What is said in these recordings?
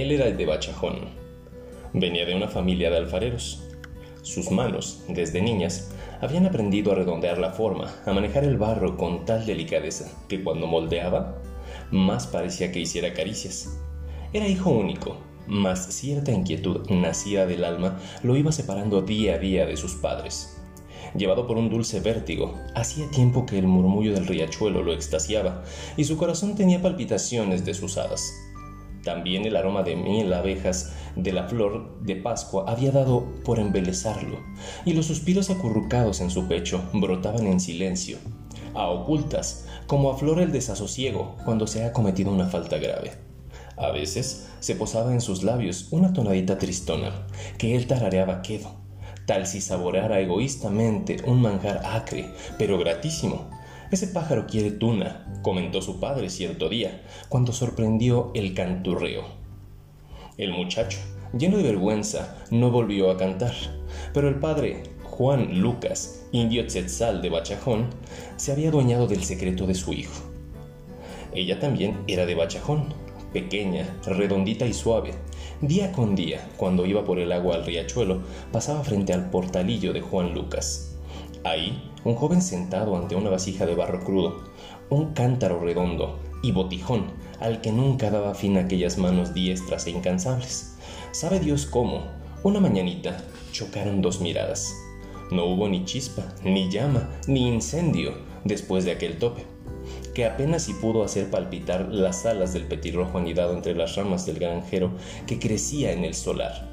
Él era el de Bachajón. Venía de una familia de alfareros. Sus manos, desde niñas, habían aprendido a redondear la forma, a manejar el barro con tal delicadeza que cuando moldeaba, más parecía que hiciera caricias. Era hijo único, mas cierta inquietud nacida del alma lo iba separando día a día de sus padres. Llevado por un dulce vértigo, hacía tiempo que el murmullo del riachuelo lo extasiaba y su corazón tenía palpitaciones desusadas. También el aroma de miel abejas de la flor de Pascua había dado por embelezarlo, y los suspiros acurrucados en su pecho brotaban en silencio, a ocultas, como aflora el desasosiego cuando se ha cometido una falta grave. A veces se posaba en sus labios una tonadita tristona, que él tarareaba quedo, tal si saboreara egoístamente un manjar acre, pero gratísimo, ese pájaro quiere tuna, comentó su padre cierto día, cuando sorprendió el canturreo. El muchacho, lleno de vergüenza, no volvió a cantar, pero el padre, Juan Lucas, indio tzetzal de Bachajón, se había adueñado del secreto de su hijo. Ella también era de Bachajón, pequeña, redondita y suave. Día con día, cuando iba por el agua al riachuelo, pasaba frente al portalillo de Juan Lucas. Ahí, un joven sentado ante una vasija de barro crudo, un cántaro redondo y botijón al que nunca daba fin aquellas manos diestras e incansables. Sabe Dios cómo, una mañanita, chocaron dos miradas. No hubo ni chispa, ni llama, ni incendio después de aquel tope, que apenas si pudo hacer palpitar las alas del petirrojo anidado entre las ramas del granjero que crecía en el solar.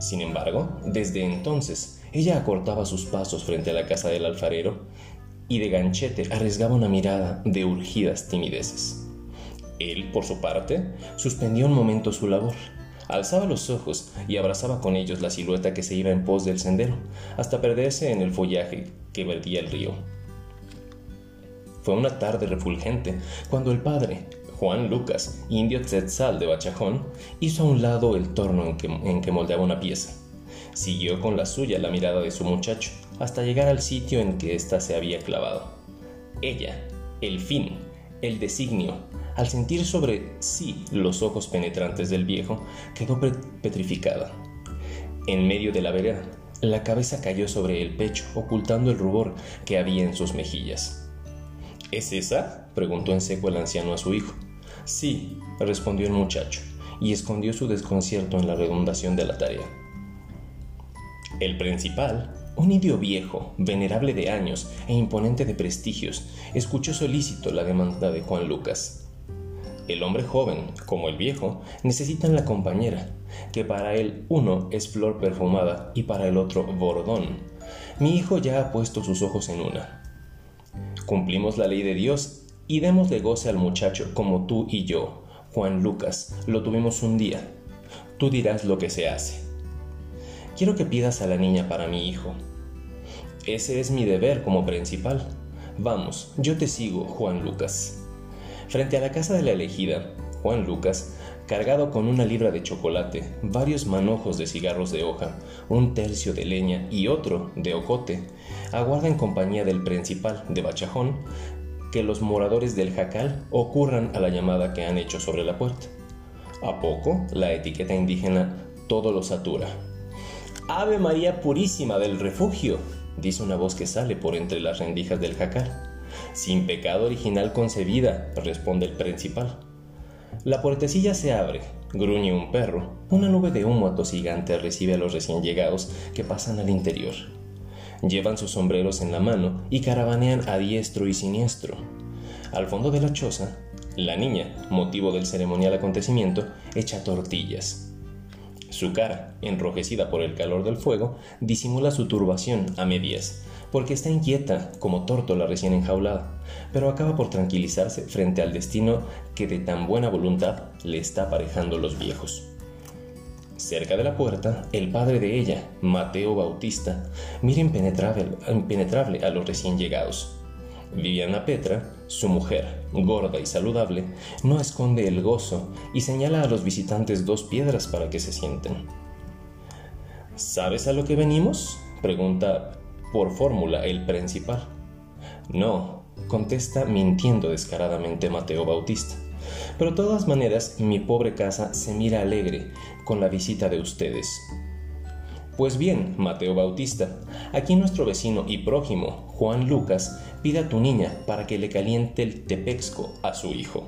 Sin embargo, desde entonces, ella acortaba sus pasos frente a la casa del alfarero y de ganchete arriesgaba una mirada de urgidas timideces. Él, por su parte, suspendió un momento su labor. Alzaba los ojos y abrazaba con ellos la silueta que se iba en pos del sendero, hasta perderse en el follaje que verdía el río. Fue una tarde refulgente cuando el padre, Juan Lucas, indio tzetzal de Bachajón, hizo a un lado el torno en que, en que moldeaba una pieza. Siguió con la suya la mirada de su muchacho, hasta llegar al sitio en que ésta se había clavado. Ella, el fin, el designio, al sentir sobre sí los ojos penetrantes del viejo, quedó petrificada. En medio de la vereda, la cabeza cayó sobre el pecho, ocultando el rubor que había en sus mejillas. ¿Es esa? preguntó en seco el anciano a su hijo. Sí, respondió el muchacho, y escondió su desconcierto en la redundación de la tarea. El principal, un indio viejo, venerable de años e imponente de prestigios, escuchó solícito la demanda de Juan Lucas. El hombre joven, como el viejo, necesitan la compañera, que para él uno es flor perfumada y para el otro bordón. Mi hijo ya ha puesto sus ojos en una. Cumplimos la ley de Dios y démosle goce al muchacho como tú y yo, Juan Lucas, lo tuvimos un día. Tú dirás lo que se hace. Quiero que pidas a la niña para mi hijo. Ese es mi deber como principal. Vamos, yo te sigo, Juan Lucas. Frente a la casa de la elegida, Juan Lucas, cargado con una libra de chocolate, varios manojos de cigarros de hoja, un tercio de leña y otro de ocote, aguarda en compañía del principal de Bachajón que los moradores del jacal ocurran a la llamada que han hecho sobre la puerta. A poco, la etiqueta indígena todo lo satura. Ave María Purísima del Refugio, dice una voz que sale por entre las rendijas del jacal. Sin pecado original concebida, responde el principal. La puertecilla se abre, gruñe un perro, una nube de humo atosigante recibe a los recién llegados que pasan al interior. Llevan sus sombreros en la mano y caravanean a diestro y siniestro. Al fondo de la choza, la niña, motivo del ceremonial acontecimiento, echa tortillas, su cara, enrojecida por el calor del fuego, disimula su turbación a medias, porque está inquieta como tórtola recién enjaulada, pero acaba por tranquilizarse frente al destino que de tan buena voluntad le está aparejando los viejos. Cerca de la puerta, el padre de ella, Mateo Bautista, mira impenetrable, impenetrable a los recién llegados. Viviana Petra, su mujer, gorda y saludable, no esconde el gozo y señala a los visitantes dos piedras para que se sienten. ¿Sabes a lo que venimos? pregunta por fórmula el principal. No, contesta mintiendo descaradamente Mateo Bautista. Pero de todas maneras, mi pobre casa se mira alegre con la visita de ustedes. Pues bien, Mateo Bautista, aquí nuestro vecino y prójimo, Juan Lucas, pide a tu niña para que le caliente el tepexco a su hijo.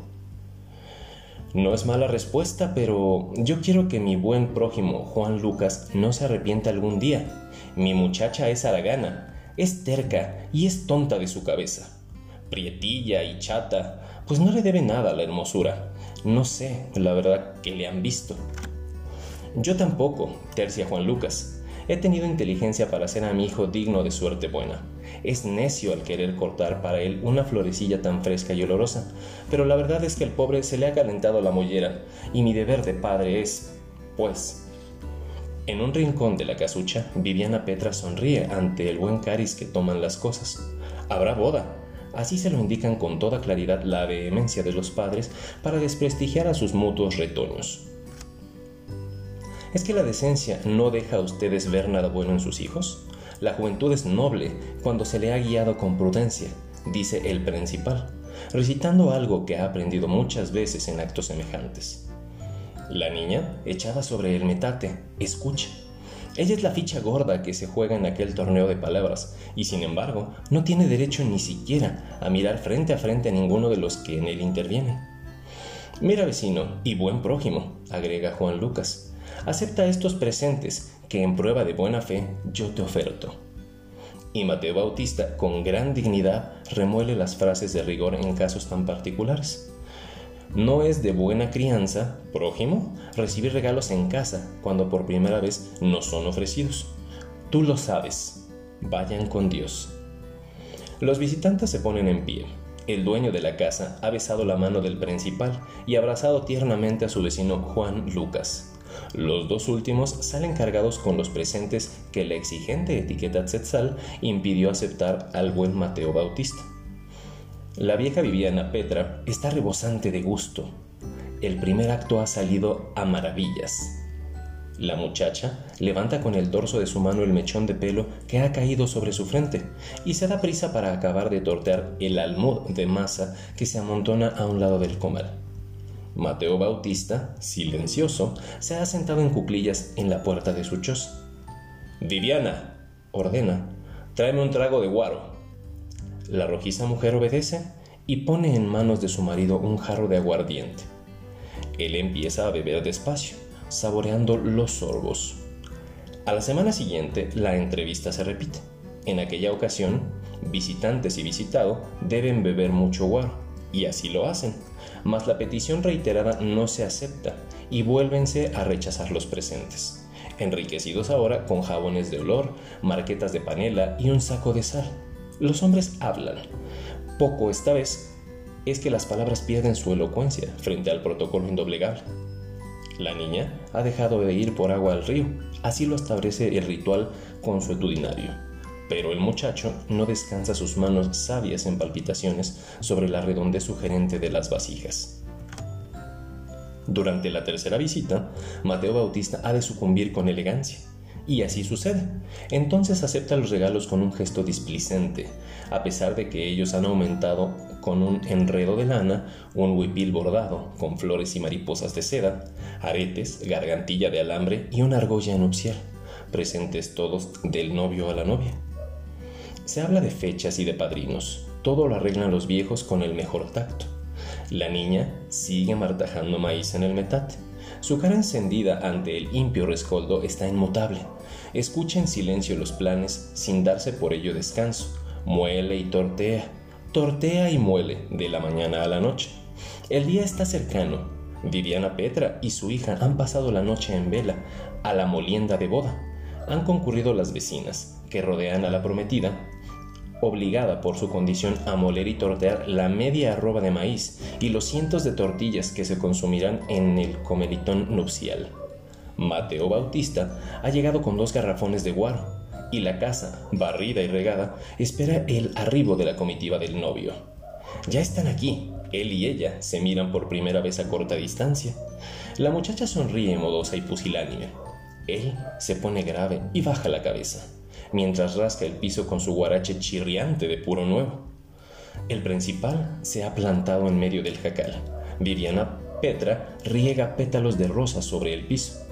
No es mala respuesta, pero yo quiero que mi buen prójimo Juan Lucas no se arrepienta algún día. Mi muchacha es aragana, es terca y es tonta de su cabeza. Prietilla y chata, pues no le debe nada a la hermosura. No sé, la verdad, que le han visto. Yo tampoco, tercia Juan Lucas. He tenido inteligencia para hacer a mi hijo digno de suerte buena. Es necio al querer cortar para él una florecilla tan fresca y olorosa, pero la verdad es que el pobre se le ha calentado la mollera, y mi deber de padre es, pues... En un rincón de la casucha, Viviana Petra sonríe ante el buen cariz que toman las cosas. Habrá boda. Así se lo indican con toda claridad la vehemencia de los padres para desprestigiar a sus mutuos retoños. ¿Es que la decencia no deja a ustedes ver nada bueno en sus hijos? La juventud es noble cuando se le ha guiado con prudencia, dice el principal, recitando algo que ha aprendido muchas veces en actos semejantes. La niña, echada sobre el metate, escucha. Ella es la ficha gorda que se juega en aquel torneo de palabras, y sin embargo no tiene derecho ni siquiera a mirar frente a frente a ninguno de los que en él intervienen. Mira vecino y buen prójimo, agrega Juan Lucas, acepta estos presentes que en prueba de buena fe yo te oferto. Y Mateo Bautista, con gran dignidad, remuele las frases de rigor en casos tan particulares. No es de buena crianza, prójimo, recibir regalos en casa cuando por primera vez no son ofrecidos. Tú lo sabes. Vayan con Dios. Los visitantes se ponen en pie. El dueño de la casa ha besado la mano del principal y abrazado tiernamente a su vecino Juan Lucas. Los dos últimos salen cargados con los presentes que la exigente etiqueta Tzetzal impidió aceptar al buen Mateo Bautista. La vieja Viviana Petra está rebosante de gusto. El primer acto ha salido a maravillas. La muchacha levanta con el dorso de su mano el mechón de pelo que ha caído sobre su frente y se da prisa para acabar de tortear el almud de masa que se amontona a un lado del comal. Mateo Bautista, silencioso, se ha sentado en cuclillas en la puerta de su choza. Viviana, ordena, tráeme un trago de guaro. La rojiza mujer obedece y pone en manos de su marido un jarro de aguardiente. Él empieza a beber despacio, saboreando los sorbos. A la semana siguiente, la entrevista se repite. En aquella ocasión, visitantes y visitado deben beber mucho guaro, y así lo hacen mas la petición reiterada no se acepta y vuélvense a rechazar los presentes, enriquecidos ahora con jabones de olor, marquetas de panela y un saco de sal. Los hombres hablan. Poco esta vez es que las palabras pierden su elocuencia frente al protocolo indoblegable. La niña ha dejado de ir por agua al río, así lo establece el ritual consuetudinario pero el muchacho no descansa sus manos sabias en palpitaciones sobre la redondez sugerente de las vasijas. Durante la tercera visita, Mateo Bautista ha de sucumbir con elegancia. Y así sucede. Entonces acepta los regalos con un gesto displicente, a pesar de que ellos han aumentado con un enredo de lana, un huipil bordado con flores y mariposas de seda, aretes, gargantilla de alambre y una argolla nupcial, presentes todos del novio a la novia. Se habla de fechas y de padrinos. Todo lo arreglan los viejos con el mejor tacto. La niña sigue martajando maíz en el metate. Su cara encendida ante el impio rescoldo está inmutable. Escucha en silencio los planes sin darse por ello descanso. Muele y tortea. Tortea y muele de la mañana a la noche. El día está cercano. Viviana Petra y su hija han pasado la noche en vela a la molienda de boda. Han concurrido las vecinas, que rodean a la prometida, obligada por su condición a moler y tortear la media arroba de maíz y los cientos de tortillas que se consumirán en el comelitón nupcial. Mateo Bautista ha llegado con dos garrafones de guaro y la casa, barrida y regada, espera el arribo de la comitiva del novio. Ya están aquí, él y ella se miran por primera vez a corta distancia. La muchacha sonríe modosa y pusilánime. Él se pone grave y baja la cabeza mientras rasca el piso con su guarache chirriante de puro nuevo. El principal se ha plantado en medio del jacal, Viviana Petra riega pétalos de rosa sobre el piso.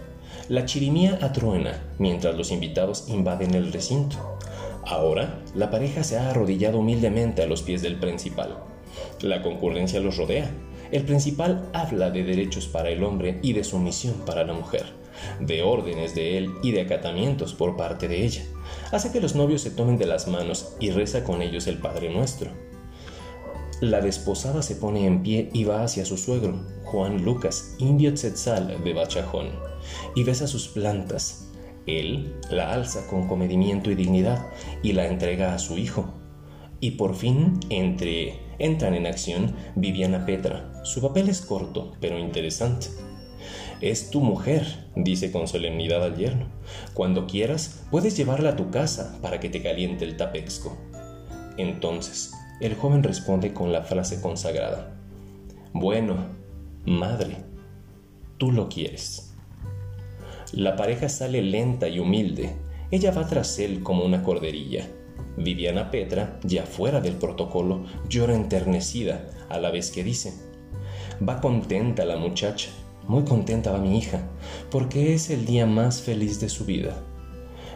La chirimía atruena mientras los invitados invaden el recinto. Ahora, la pareja se ha arrodillado humildemente a los pies del principal. La concurrencia los rodea. El principal habla de derechos para el hombre y de sumisión para la mujer, de órdenes de él y de acatamientos por parte de ella. Hace que los novios se tomen de las manos y reza con ellos el Padre Nuestro. La desposada se pone en pie y va hacia su suegro, Juan Lucas, indio tzetzal de Bachajón, y besa sus plantas. Él la alza con comedimiento y dignidad y la entrega a su hijo. Y por fin entre, entran en acción Viviana Petra. Su papel es corto, pero interesante. Es tu mujer, dice con solemnidad al yerno. Cuando quieras, puedes llevarla a tu casa para que te caliente el tapexco. Entonces, el joven responde con la frase consagrada. Bueno, madre, tú lo quieres. La pareja sale lenta y humilde. Ella va tras él como una corderilla. Viviana Petra, ya fuera del protocolo, llora enternecida a la vez que dice, va contenta la muchacha, muy contenta va mi hija, porque es el día más feliz de su vida.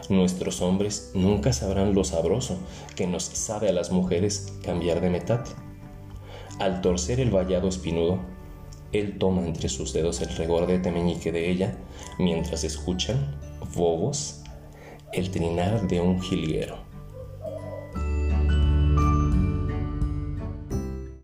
Nuestros hombres nunca sabrán lo sabroso que nos sabe a las mujeres cambiar de metate. Al torcer el vallado espinudo, él toma entre sus dedos el regordete meñique de ella mientras escuchan, bobos, el trinar de un jilguero.